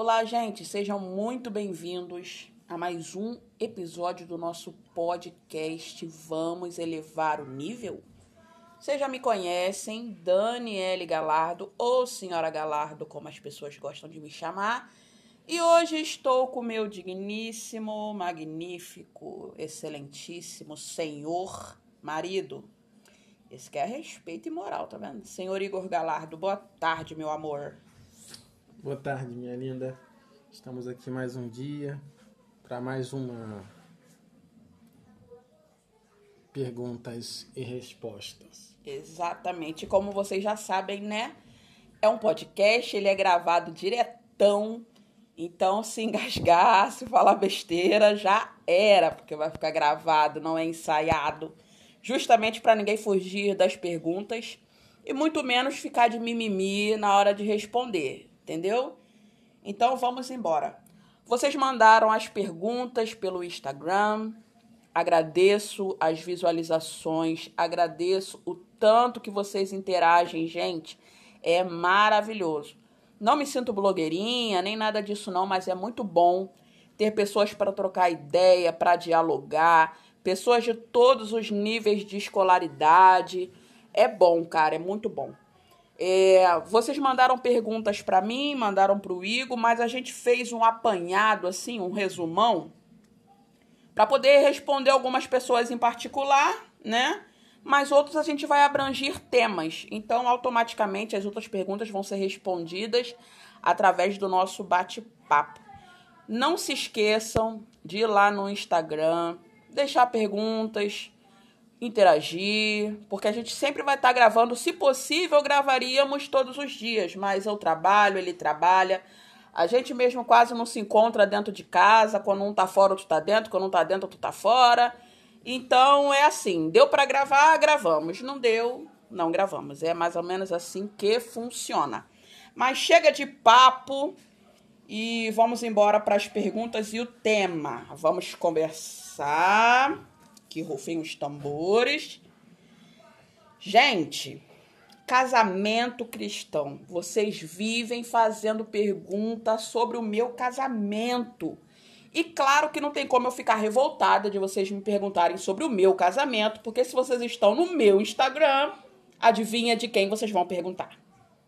Olá, gente, sejam muito bem-vindos a mais um episódio do nosso podcast Vamos Elevar o Nível? Vocês já me conhecem, Daniele Galardo ou Senhora Galardo, como as pessoas gostam de me chamar. E hoje estou com meu digníssimo, magnífico, excelentíssimo senhor marido. Esse quer respeito e moral, tá vendo? Senhor Igor Galardo, boa tarde, meu amor. Boa tarde, minha linda. Estamos aqui mais um dia para mais uma perguntas e respostas. Exatamente. Como vocês já sabem, né? É um podcast, ele é gravado diretão. Então, se engasgar, se falar besteira, já era, porque vai ficar gravado, não é ensaiado. Justamente para ninguém fugir das perguntas e muito menos ficar de mimimi na hora de responder, entendeu? Então, vamos embora. Vocês mandaram as perguntas pelo Instagram. Agradeço as visualizações, agradeço o tanto que vocês interagem, gente. É maravilhoso. Não me sinto blogueirinha, nem nada disso não, mas é muito bom ter pessoas para trocar ideia, para dialogar, pessoas de todos os níveis de escolaridade. É bom, cara, é muito bom. É, vocês mandaram perguntas para mim, mandaram para o Igor, mas a gente fez um apanhado, assim, um resumão, para poder responder algumas pessoas em particular, né? Mas outros a gente vai abranger temas. Então, automaticamente, as outras perguntas vão ser respondidas através do nosso bate-papo. Não se esqueçam de ir lá no Instagram, deixar perguntas, interagir, porque a gente sempre vai estar tá gravando. Se possível, gravaríamos todos os dias, mas eu trabalho, ele trabalha. A gente mesmo quase não se encontra dentro de casa. Quando um tá fora, outro tá dentro. Quando um tá dentro, outro tá fora. Então é assim: deu para gravar, gravamos. Não deu, não gravamos. É mais ou menos assim que funciona. Mas chega de papo e vamos embora para as perguntas e o tema. Vamos conversar que rufem os tambores. Gente, casamento cristão. Vocês vivem fazendo perguntas sobre o meu casamento. E claro que não tem como eu ficar revoltada de vocês me perguntarem sobre o meu casamento, porque se vocês estão no meu Instagram, adivinha de quem vocês vão perguntar?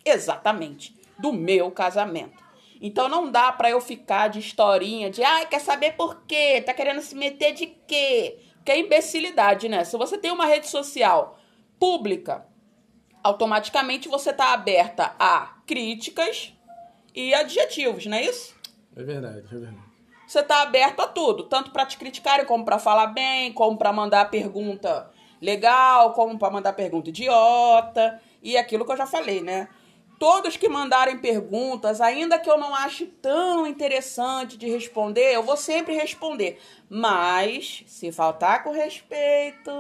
Exatamente, do meu casamento. Então não dá para eu ficar de historinha de, ai, quer saber por quê? Tá querendo se meter de quê? Que é imbecilidade, né? Se você tem uma rede social pública, automaticamente você está aberta a críticas e adjetivos, não é isso? É verdade, é verdade. Você está aberto a tudo, tanto para te criticarem, como para falar bem, como para mandar pergunta legal, como para mandar pergunta idiota, e aquilo que eu já falei, né? Todos que mandarem perguntas, ainda que eu não ache tão interessante de responder, eu vou sempre responder. Mas, se faltar com respeito,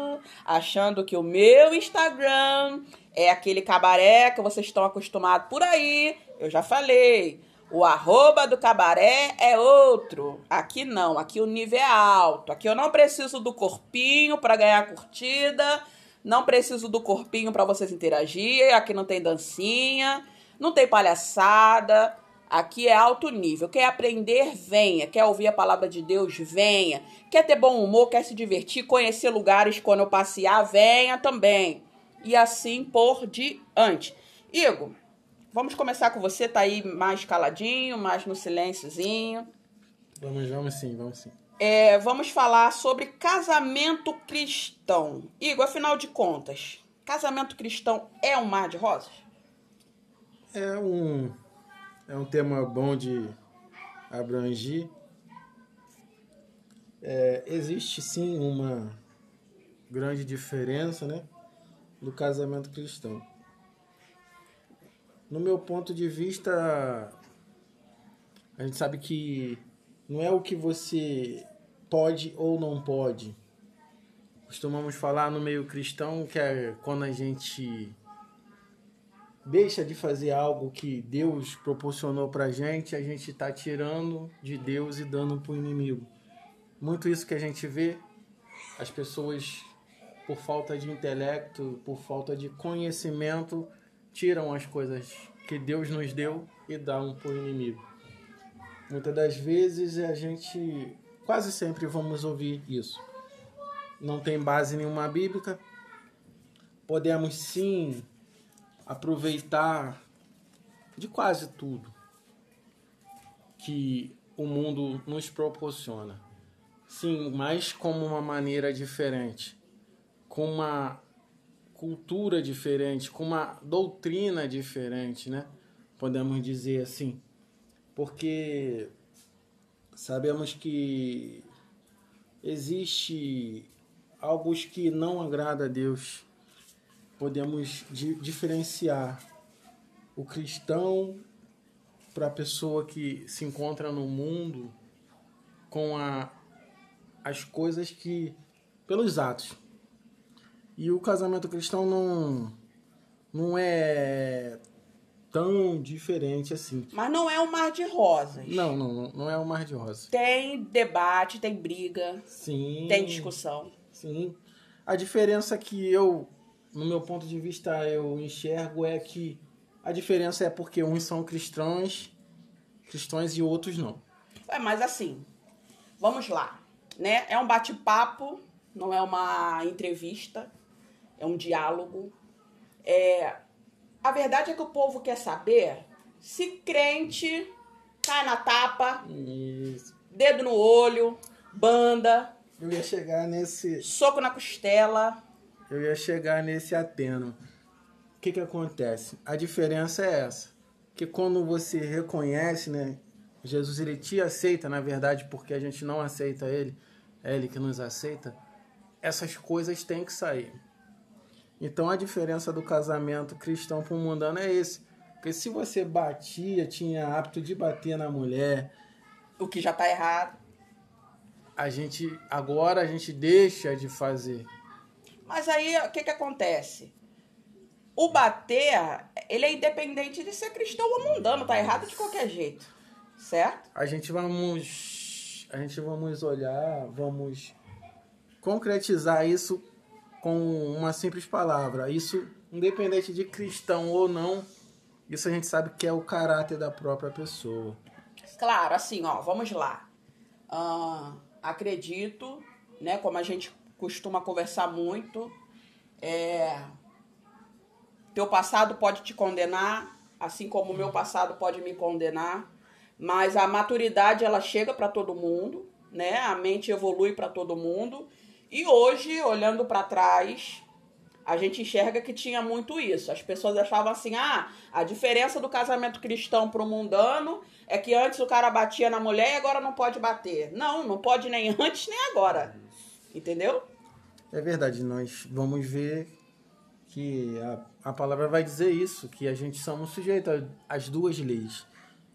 achando que o meu Instagram é aquele cabaré que vocês estão acostumados por aí, eu já falei. O arroba do cabaré é outro. Aqui não, aqui o nível é alto. Aqui eu não preciso do corpinho para ganhar curtida. Não preciso do corpinho para vocês interagirem. Aqui não tem dancinha, não tem palhaçada. Aqui é alto nível. Quer aprender? Venha. Quer ouvir a palavra de Deus? Venha. Quer ter bom humor? Quer se divertir? Conhecer lugares quando eu passear? Venha também. E assim por diante. Igor, vamos começar com você. Tá aí mais caladinho, mais no silênciozinho. Vamos, vamos sim, vamos sim. É, vamos falar sobre casamento cristão. Igor, afinal de contas, casamento cristão é um mar de rosas? É um, é um tema bom de abranger. É, existe sim uma grande diferença né, do casamento cristão. No meu ponto de vista, a gente sabe que não é o que você pode ou não pode. Costumamos falar no meio cristão que é quando a gente deixa de fazer algo que Deus proporcionou pra gente, a gente está tirando de Deus e dando para o inimigo. Muito isso que a gente vê, as pessoas, por falta de intelecto, por falta de conhecimento, tiram as coisas que Deus nos deu e dão para o inimigo. Muitas das vezes a gente quase sempre vamos ouvir isso. Não tem base nenhuma bíblica. Podemos sim aproveitar de quase tudo que o mundo nos proporciona. Sim, mas como uma maneira diferente, com uma cultura diferente, com uma doutrina diferente, né? Podemos dizer assim. Porque sabemos que existe algo que não agrada a Deus. Podemos di diferenciar o cristão para a pessoa que se encontra no mundo com a, as coisas que pelos atos. E o casamento cristão não não é tão diferente assim. Mas não é um mar de rosas. Não, não, não é um mar de rosas. Tem debate, tem briga. Sim. Tem discussão. Sim. A diferença que eu, no meu ponto de vista, eu enxergo é que a diferença é porque uns são cristãos, cristãos e outros não. É, mas assim, vamos lá, né? É um bate-papo, não é uma entrevista, é um diálogo. É, a verdade é que o povo quer saber se crente cai na tapa, Isso. dedo no olho, banda, Eu ia chegar nesse, soco na costela. eu ia chegar nesse ateno. O que que acontece? A diferença é essa, que quando você reconhece, né, Jesus ele te aceita, na verdade, porque a gente não aceita ele, é ele que nos aceita. Essas coisas têm que sair. Então a diferença do casamento cristão para o mundano é esse. Porque se você batia, tinha hábito de bater na mulher, O que já tá errado. a gente agora a gente deixa de fazer. Mas aí, o que que acontece? O bater, ele é independente de ser cristão ou mundano, tá errado de qualquer jeito. Certo? A gente vamos a gente vamos olhar, vamos concretizar isso com uma simples palavra. Isso independente de cristão ou não, isso a gente sabe que é o caráter da própria pessoa. Claro, assim, ó, vamos lá. Ah, acredito, né, como a gente costuma conversar muito, é, teu passado pode te condenar, assim como o meu passado pode me condenar, mas a maturidade ela chega para todo mundo, né? A mente evolui para todo mundo. E hoje, olhando para trás, a gente enxerga que tinha muito isso. As pessoas achavam assim: ah, a diferença do casamento cristão pro mundano é que antes o cara batia na mulher e agora não pode bater. Não, não pode nem antes nem agora. Entendeu? É verdade, nós vamos ver que a, a palavra vai dizer isso, que a gente somos sujeitos às duas leis.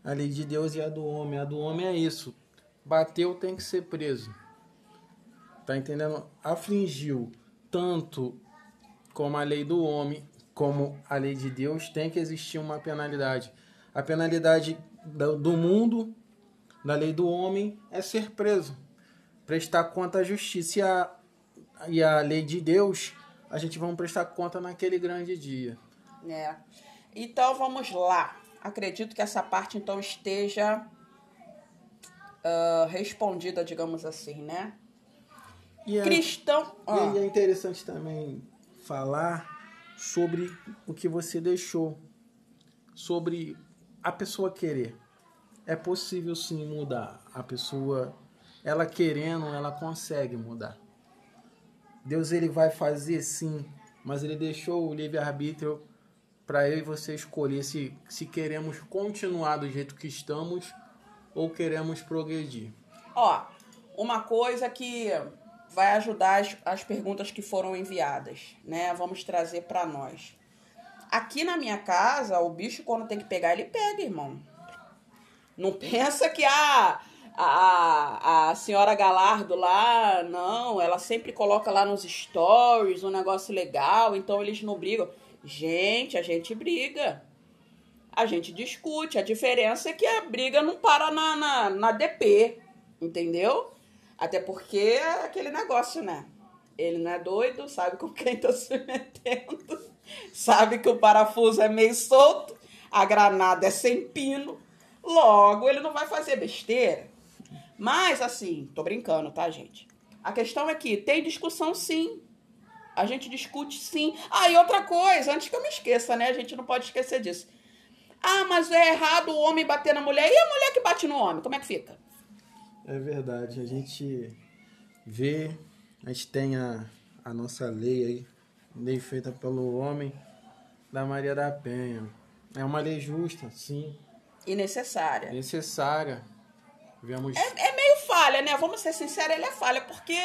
A lei de Deus e a do homem. A do homem é isso. Bateu tem que ser preso. Tá entendendo? Afligiu tanto como a lei do homem, como a lei de Deus, tem que existir uma penalidade. A penalidade do do mundo, da lei do homem, é ser preso. Prestar conta à justiça. E a, e a lei de Deus, a gente vai prestar conta naquele grande dia. É. Então vamos lá. Acredito que essa parte então esteja ah, respondida, digamos assim, né? E é, Cristão. Ah, e é interessante também falar sobre o que você deixou, sobre a pessoa querer. É possível sim mudar. A pessoa, ela querendo, ela consegue mudar. Deus ele vai fazer sim, mas ele deixou o livre-arbítrio para eu e você escolher se, se queremos continuar do jeito que estamos ou queremos progredir. Ó, uma coisa que vai ajudar as, as perguntas que foram enviadas, né? Vamos trazer para nós. Aqui na minha casa, o bicho quando tem que pegar, ele pega, irmão. Não pensa que a, a, a senhora Galardo lá, não, ela sempre coloca lá nos stories um negócio legal, então eles não brigam. Gente, a gente briga. A gente discute. A diferença é que a briga não para na, na, na DP, entendeu? Até porque é aquele negócio, né? Ele não é doido, sabe com quem tá se metendo, sabe que o parafuso é meio solto, a granada é sem pino. Logo, ele não vai fazer besteira. Mas, assim, tô brincando, tá, gente? A questão é que tem discussão sim. A gente discute sim. Ah, e outra coisa, antes que eu me esqueça, né? A gente não pode esquecer disso. Ah, mas é errado o homem bater na mulher. E a mulher que bate no homem? Como é que fica? É verdade. A gente vê, a gente tem a, a nossa lei aí, lei feita pelo homem da Maria da Penha. É uma lei justa, sim. E necessária. Necessária. Vemos... É, é meio falha, né? Vamos ser sinceros, ele é falha, porque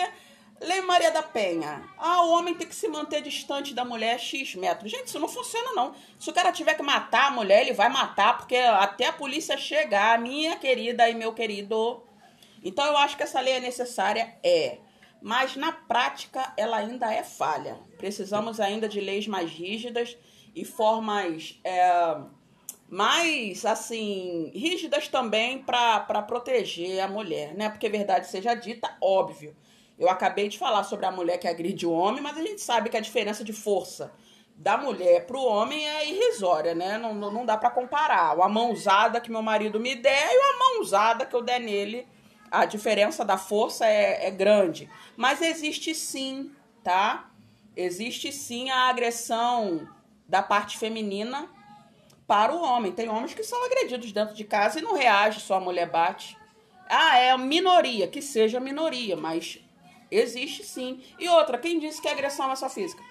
Lei Maria da Penha. Ah, o homem tem que se manter distante da mulher X metros. Gente, isso não funciona, não. Se o cara tiver que matar a mulher, ele vai matar, porque até a polícia chegar, minha querida e meu querido. Então eu acho que essa lei é necessária, é. Mas na prática ela ainda é falha. Precisamos ainda de leis mais rígidas e formas é, mais assim rígidas também para proteger a mulher, né? Porque verdade seja dita, óbvio eu acabei de falar sobre a mulher que agride o homem, mas a gente sabe que a diferença de força da mulher para o homem é irrisória, né? Não, não, dá para comparar. A mão usada que meu marido me der e a mão usada que eu der nele, a diferença da força é, é grande. Mas existe sim, tá? Existe sim a agressão da parte feminina para o homem. Tem homens que são agredidos dentro de casa e não reage, só a mulher bate. Ah, é a minoria, que seja minoria, mas Existe sim. E outra, quem disse que a agressão é só física?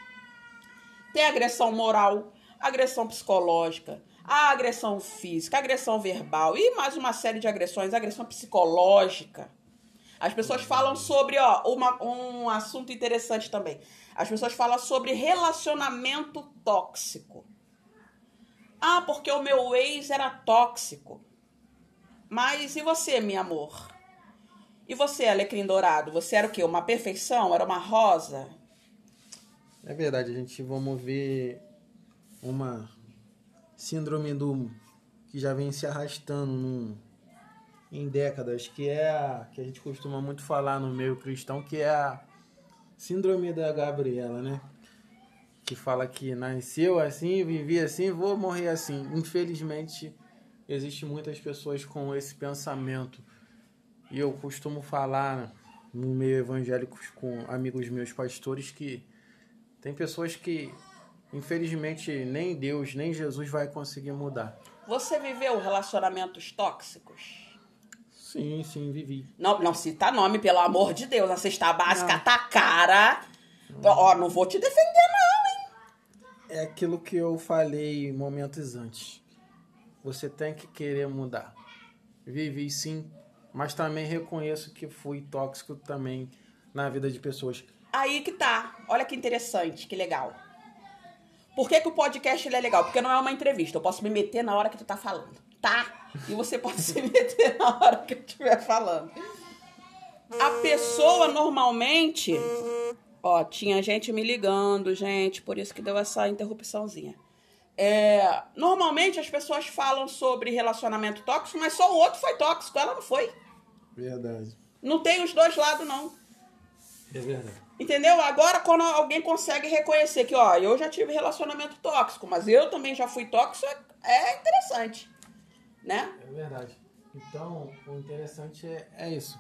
Tem agressão moral, agressão psicológica, a agressão física, agressão verbal e mais uma série de agressões, agressão psicológica. As pessoas falam sobre, ó, uma, um assunto interessante também. As pessoas falam sobre relacionamento tóxico. Ah, porque o meu ex era tóxico. Mas e você, meu amor? E você, Alecrim Dourado, você era o quê? Uma perfeição? Era uma rosa? É verdade, a gente vamos ver uma síndrome do que já vem se arrastando num, em décadas, que é a que a gente costuma muito falar no meio cristão, que é a síndrome da Gabriela, né? Que fala que nasceu assim, vivi assim, vou morrer assim. Infelizmente, existe muitas pessoas com esse pensamento e eu costumo falar no meio evangélico com amigos meus pastores que tem pessoas que infelizmente nem Deus nem Jesus vai conseguir mudar. Você viveu relacionamentos tóxicos? Sim, sim, vivi. Não, não cita nome, pelo amor de Deus. A cesta básica não. tá cara. Ó, não vou te defender, não, hein? É aquilo que eu falei momentos antes. Você tem que querer mudar. Vivi sim mas também reconheço que fui tóxico também na vida de pessoas. Aí que tá. Olha que interessante, que legal. Por que, que o podcast é legal? Porque não é uma entrevista. Eu posso me meter na hora que tu tá falando, tá? E você pode se meter na hora que eu estiver falando. A pessoa normalmente. Ó, tinha gente me ligando, gente, por isso que deu essa interrupçãozinha. É, normalmente as pessoas falam sobre relacionamento tóxico, mas só o outro foi tóxico, ela não foi. Verdade. Não tem os dois lados, não. É verdade. Entendeu? Agora, quando alguém consegue reconhecer que, ó, eu já tive relacionamento tóxico, mas eu também já fui tóxico, é, é interessante. Né? É verdade. Então, o interessante é, é isso.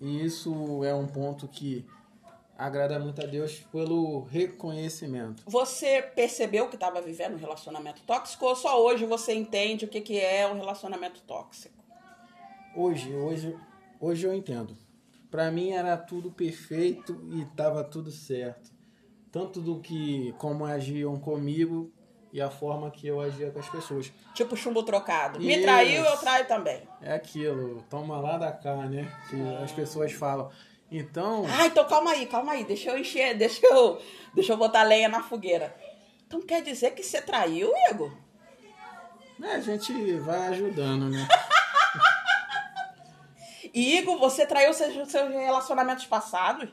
E isso é um ponto que agrada muito a Deus pelo reconhecimento. Você percebeu que estava vivendo um relacionamento tóxico ou só hoje você entende o que, que é um relacionamento tóxico? Hoje, hoje, hoje eu entendo. Para mim era tudo perfeito e estava tudo certo. Tanto do que como agiam comigo e a forma que eu agia com as pessoas. Tipo chumbo trocado. Me traiu, eu traio também. É aquilo, toma lá da cá, né? Que as pessoas falam. Então. Ah, então calma aí, calma aí. Deixa eu encher, deixa eu, deixa eu botar lenha na fogueira. Então quer dizer que você traiu, Igor? É, a gente vai ajudando, né? Igor, você traiu seus, seus relacionamentos passados?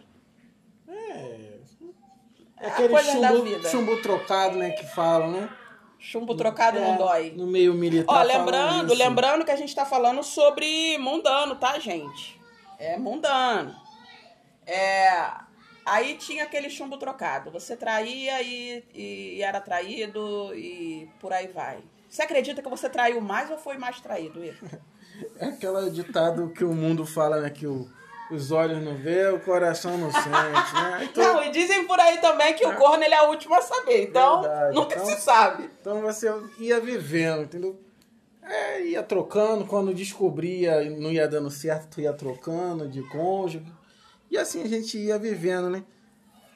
É. É aquele chumbo, chumbo trocado, né, que falam, né? Chumbo trocado é, não dói. No meio militar. Ó, lembrando, lembrando que a gente tá falando sobre mundano, tá, gente? É mundano. É, aí tinha aquele chumbo trocado. Você traía e, e, era traído e por aí vai. Você acredita que você traiu mais ou foi mais traído, Igor? É aquele ditado que o mundo fala, né? Que o, os olhos não vê, o coração não sente, né? Então, Não, e dizem por aí também que o corno ele é o último a saber. Então, Verdade. nunca Então- se sabe. então você ia vivendo, entendeu? É, ia trocando, quando descobria não ia dando certo, tu ia trocando de cônjuge. E assim a gente ia vivendo, né?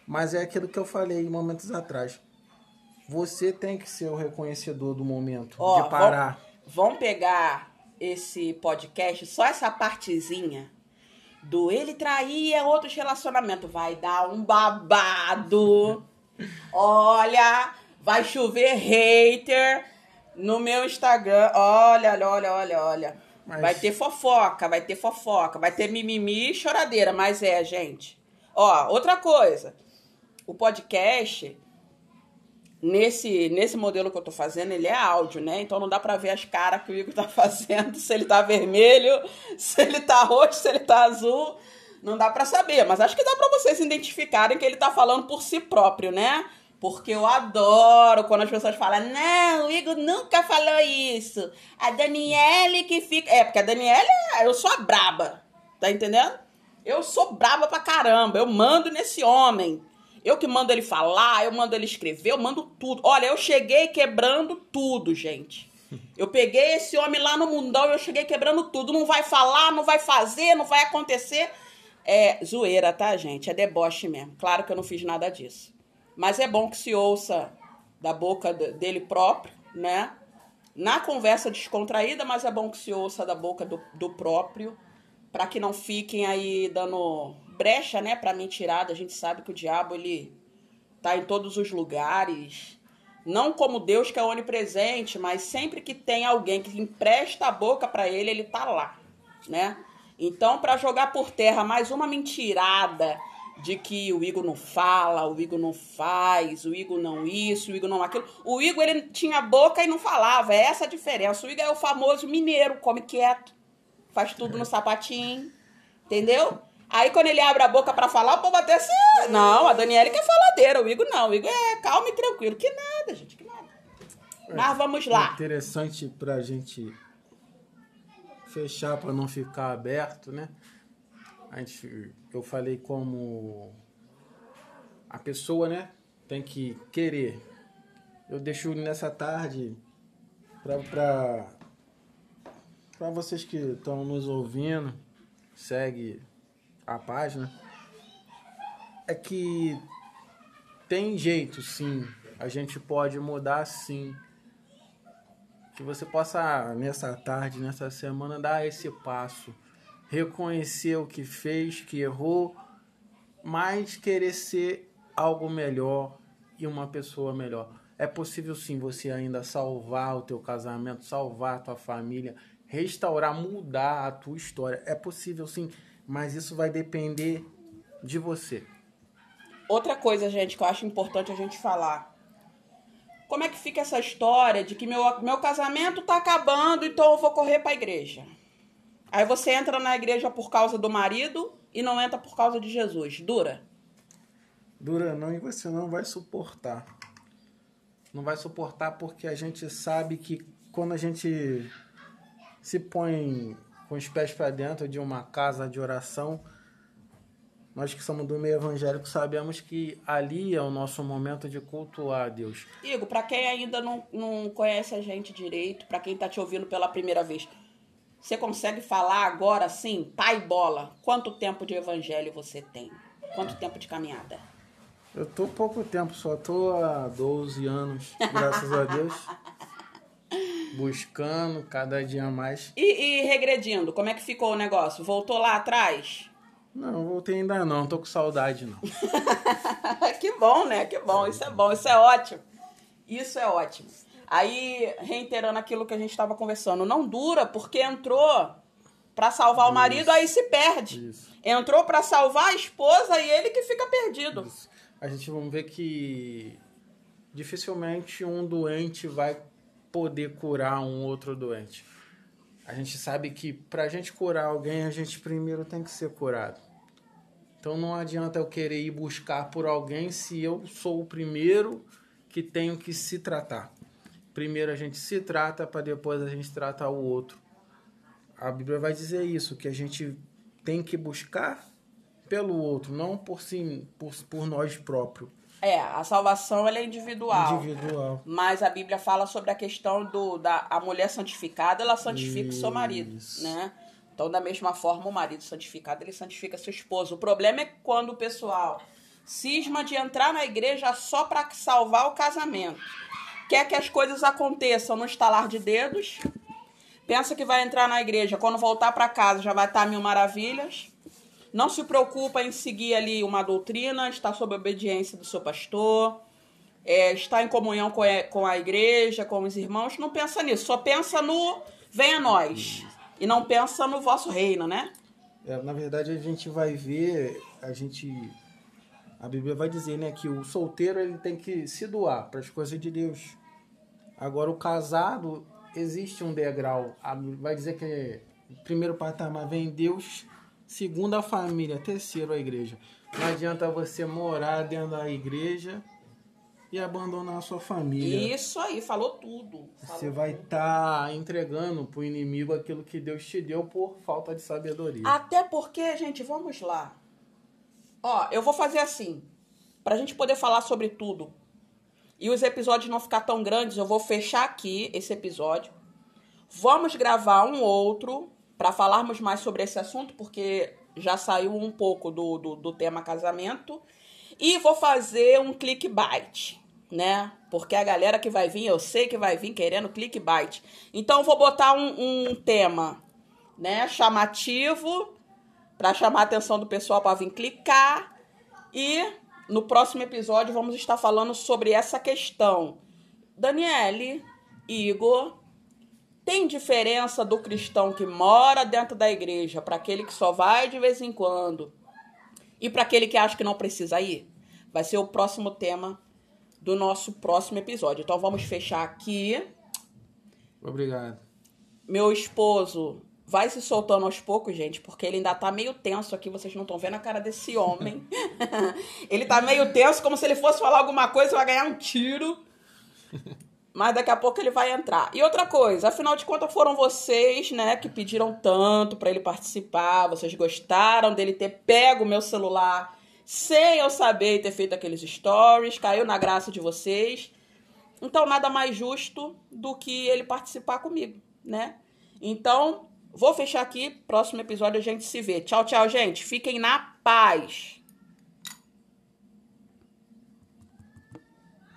Mas é aquilo que eu falei momentos atrás. Você tem que ser o reconhecedor do momento, Ó, de parar. Vamos pegar esse podcast, só essa partezinha do ele traía outros relacionamentos. Vai dar um babado. Olha, vai chover hater no meu Instagram. Olha, olha, olha, olha, olha. Mas- Vai ter fofoca, vai ter fofoca, vai ter mimimi e choradeira. Mas é, gente. Ó, outra coisa. O podcast, nesse, nesse modelo que eu tô fazendo, ele é áudio, né? Então não dá pra ver as caras que o Igor tá fazendo, se ele tá vermelho, se ele tá roxo, se ele tá azul. Não dá pra saber, mas acho que dá pra vocês identificarem que ele tá falando por si próprio, né? Porque eu adoro quando as pessoas falam, não, o Igor nunca falou isso. A Daniele que fica. É, porque a Daniele, eu sou a braba, tá entendendo? Eu sou braba pra caramba, eu mando nesse homem. Eu que mando ele falar, eu mando ele escrever, eu mando tudo. Olha, eu cheguei quebrando tudo, gente. Eu peguei esse homem lá no mundão e eu cheguei quebrando tudo. Não vai falar, não vai fazer, não vai acontecer. É zoeira, tá, gente? É deboche mesmo. Claro que eu não fiz nada disso. Mas é bom que se ouça da boca de- dele próprio, né? Na conversa descontraída, mas é bom que se ouça da boca do, do próprio, para que não fiquem aí dando brecha, né, para mentirada. A gente sabe que o diabo ele tá em todos os lugares. Não como Deus que é onipresente, mas sempre que tem alguém que empresta a boca para ele, ele tá lá, né? Então, para jogar por terra mais uma mentirada de que o Igor não fala, o Igor não faz, o Igor não isso, o Igor não aquilo. O Igor ele tinha boca e não falava, é essa a diferença. O Igor é o famoso mineiro, come quieto, faz tudo no sapatinho, entendeu? Aí quando ele abre a boca pra falar, o povo até assim, "Ah, não, a Daniela que é faladeira, o Igor não, o Igor é calmo e tranquilo, que nada, gente, que nada. Mas vamos lá. Interessante pra gente fechar para não ficar aberto, né? A gente, eu falei como a pessoa, né, tem que querer. Eu deixo nessa tarde para para para vocês que estão nos ouvindo, segue a página. É que tem jeito, sim. A gente pode mudar, sim que você possa nessa tarde, nessa semana dar esse passo, reconhecer o que fez, que errou, mas querer ser algo melhor e uma pessoa melhor. É possível sim você ainda salvar o teu casamento, salvar a tua família, restaurar, mudar a tua história. É possível sim, mas isso vai depender de você. Outra coisa, gente, que eu acho importante a gente falar. Como é que fica essa história de que meu, meu casamento tá acabando, então eu vou correr pra igreja? Aí você entra na igreja por causa do marido e não entra por causa de Jesus. Dura? Dura não e você não vai suportar. Não vai suportar porque a gente sabe que quando a gente se põe com os pés para dentro de uma casa de oração, nós que somos do meio evangélico sabemos que ali é o nosso momento de cultuar a Deus. Igor, pra quem ainda não, não conhece a gente direito, pra quem tá te ouvindo pela primeira vez, você consegue falar agora assim, pai bola, quanto tempo de evangelho você tem? Quanto tempo de caminhada? Eu tô pouco tempo, só tô há 12 anos, graças a Deus, buscando cada dia mais. E, e regredindo, como é que ficou o negócio? Voltou lá atrás? Não, voltei ainda não, tô com saudade não. que bom, né? Que bom. Isso é bom, isso é ótimo. Isso é ótimo. Aí, reiterando aquilo que a gente estava conversando, não dura porque entrou pra salvar o marido, aí se perde. Isso. Entrou pra salvar a esposa e ele que fica perdido. a gente vamos ver que dificilmente um doente vai poder curar um outro doente. A gente sabe que para a gente curar alguém, a gente primeiro tem que ser curado. Então não adianta eu querer ir buscar por alguém se eu sou o primeiro que tenho que se tratar. primeiro a gente se trata para depois a gente tratar o outro. A Bíblia vai dizer isso, que a gente tem que buscar pelo outro, não por si, por, por nós próprios. É, a salvação ela é individual. Individual. Mas a Bíblia fala sobre a questão do da a mulher santificada, ela santifica o seu marido, Isso. né? Então, da mesma forma, o marido santificado, ele santifica seu esposo. O problema é quando o pessoal cisma de entrar na igreja só para salvar o casamento. Quer que as coisas aconteçam no estalar de dedos. Pensa que vai entrar na igreja, quando voltar para casa já vai estar mil maravilhas. Não se preocupa em seguir ali uma doutrina, está sob a obediência do seu pastor, é, está em comunhão com a, com a igreja, com os irmãos. Não pensa nisso, só pensa no venha nós. E não pensa no vosso reino, né? É, na verdade, a gente vai ver, a gente. A Bíblia vai dizer, né, que o solteiro ele tem que se doar para as coisas de Deus. Agora, o casado, existe um degrau. A vai dizer que o primeiro patamar vem Deus, segundo a família, terceiro a igreja. Não adianta você morar dentro da igreja e abandonar a sua família. Isso aí, falou tudo. Falou Você vai estar entregando para o inimigo aquilo que Deus te deu por falta de sabedoria. Até porque, gente, vamos lá. Ó, eu vou fazer assim. Pra gente poder falar sobre tudo. E os episódios não ficar tão grandes, eu vou fechar aqui esse episódio. Vamos gravar um outro para falarmos mais sobre esse assunto, porque já saiu um pouco do, do, do tema casamento. E vou fazer um clickbait, né? Porque a galera que vai vir, eu sei que vai vir querendo clickbait. Então vou botar um, um tema, né, chamativo para chamar a atenção do pessoal para vir clicar. E no próximo episódio vamos estar falando sobre essa questão. Daniele, Igor, tem diferença do cristão que mora dentro da igreja para aquele que só vai de vez em quando e para aquele que acha que não precisa ir? Vai ser o próximo tema do nosso próximo episódio. Então vamos fechar aqui. Obrigado. Meu esposo vai se soltando aos poucos, gente, porque ele ainda tá meio tenso aqui. Vocês não estão vendo a cara desse homem. ele tá meio tenso, como se ele fosse falar alguma coisa e vai ganhar um tiro. Mas daqui a pouco ele vai entrar. E outra coisa, afinal de contas foram vocês, né, que pediram tanto para ele participar. Vocês gostaram dele ter pego o meu celular sem eu saber e ter feito aqueles stories. Caiu na graça de vocês. Então nada mais justo do que ele participar comigo, né? Então, vou fechar aqui. Próximo episódio a gente se vê. Tchau, tchau, gente. Fiquem na paz.